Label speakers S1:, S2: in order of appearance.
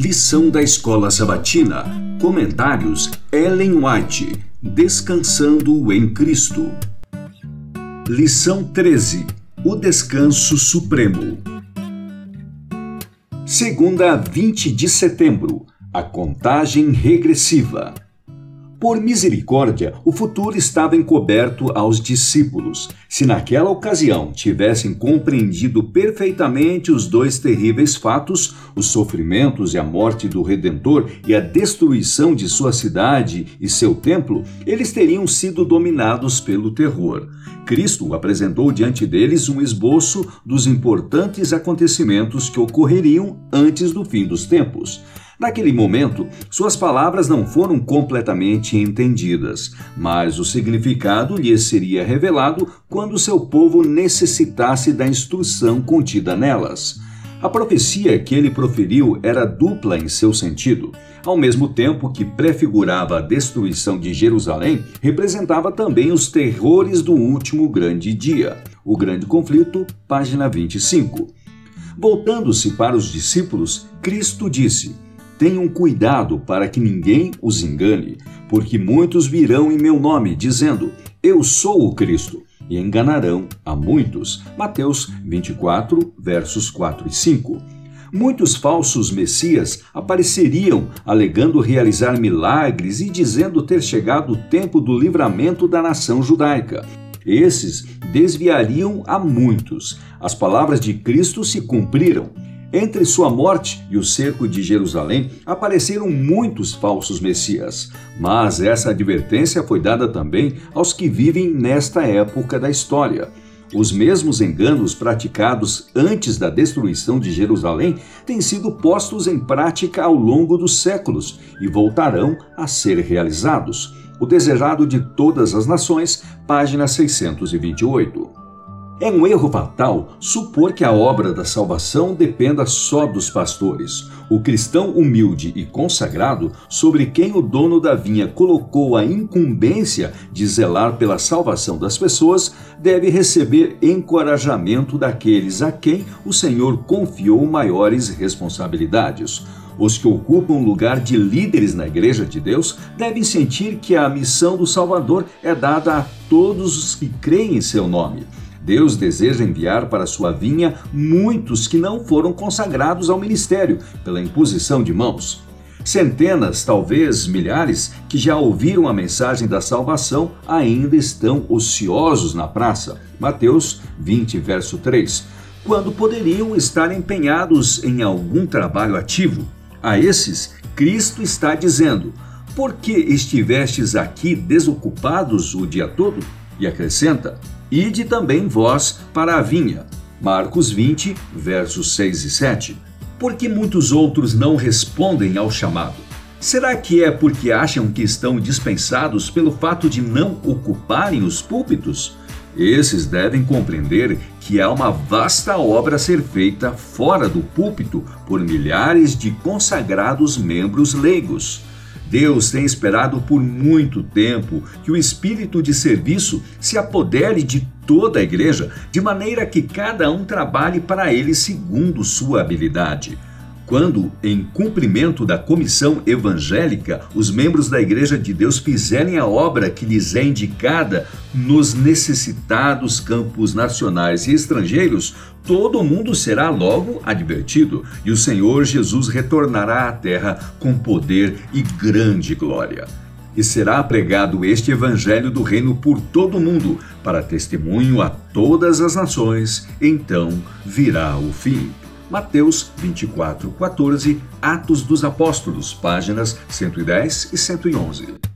S1: Lição da Escola Sabatina. Comentários Ellen White. Descansando em Cristo. Lição 13. O Descanso Supremo. Segunda, 20 de setembro. A contagem regressiva. Por misericórdia, o futuro estava encoberto aos discípulos. Se naquela ocasião tivessem compreendido perfeitamente os dois terríveis fatos, os sofrimentos e a morte do Redentor e a destruição de sua cidade e seu templo, eles teriam sido dominados pelo terror. Cristo apresentou diante deles um esboço dos importantes acontecimentos que ocorreriam antes do fim dos tempos. Naquele momento, suas palavras não foram completamente entendidas, mas o significado lhes seria revelado quando seu povo necessitasse da instrução contida nelas. A profecia que ele proferiu era dupla em seu sentido. Ao mesmo tempo que prefigurava a destruição de Jerusalém, representava também os terrores do último grande dia. O Grande Conflito, página 25. Voltando-se para os discípulos, Cristo disse: Tenham cuidado para que ninguém os engane, porque muitos virão em meu nome, dizendo: Eu sou o Cristo, e enganarão a muitos. Mateus 24, versos 4 e 5. Muitos falsos messias apareceriam alegando realizar milagres e dizendo ter chegado o tempo do livramento da nação judaica. Esses desviariam a muitos. As palavras de Cristo se cumpriram. Entre sua morte e o cerco de Jerusalém apareceram muitos falsos messias, mas essa advertência foi dada também aos que vivem nesta época da história. Os mesmos enganos praticados antes da destruição de Jerusalém têm sido postos em prática ao longo dos séculos e voltarão a ser realizados. O Desejado de Todas as Nações, página 628. É um erro fatal supor que a obra da salvação dependa só dos pastores. O cristão humilde e consagrado, sobre quem o dono da vinha colocou a incumbência de zelar pela salvação das pessoas, deve receber encorajamento daqueles a quem o Senhor confiou maiores responsabilidades. Os que ocupam lugar de líderes na Igreja de Deus devem sentir que a missão do Salvador é dada a todos os que creem em seu nome. Deus deseja enviar para sua vinha muitos que não foram consagrados ao ministério pela imposição de mãos. Centenas, talvez milhares, que já ouviram a mensagem da salvação ainda estão ociosos na praça. Mateus 20, verso 3. Quando poderiam estar empenhados em algum trabalho ativo. A esses, Cristo está dizendo: Por que estivestes aqui desocupados o dia todo? E acrescenta: Ide também vós para a vinha. Marcos 20, versos 6 e 7. Por que muitos outros não respondem ao chamado? Será que é porque acham que estão dispensados pelo fato de não ocuparem os púlpitos? Esses devem compreender que há uma vasta obra a ser feita fora do púlpito por milhares de consagrados membros leigos. Deus tem esperado por muito tempo que o espírito de serviço se apodere de toda a igreja, de maneira que cada um trabalhe para ele segundo sua habilidade. Quando, em cumprimento da comissão evangélica, os membros da Igreja de Deus fizerem a obra que lhes é indicada nos necessitados campos nacionais e estrangeiros, todo mundo será logo advertido e o Senhor Jesus retornará à terra com poder e grande glória. E será pregado este evangelho do reino por todo o mundo, para testemunho a todas as nações, então virá o fim. Mateus 24, 14, Atos dos Apóstolos, páginas 110 e 111.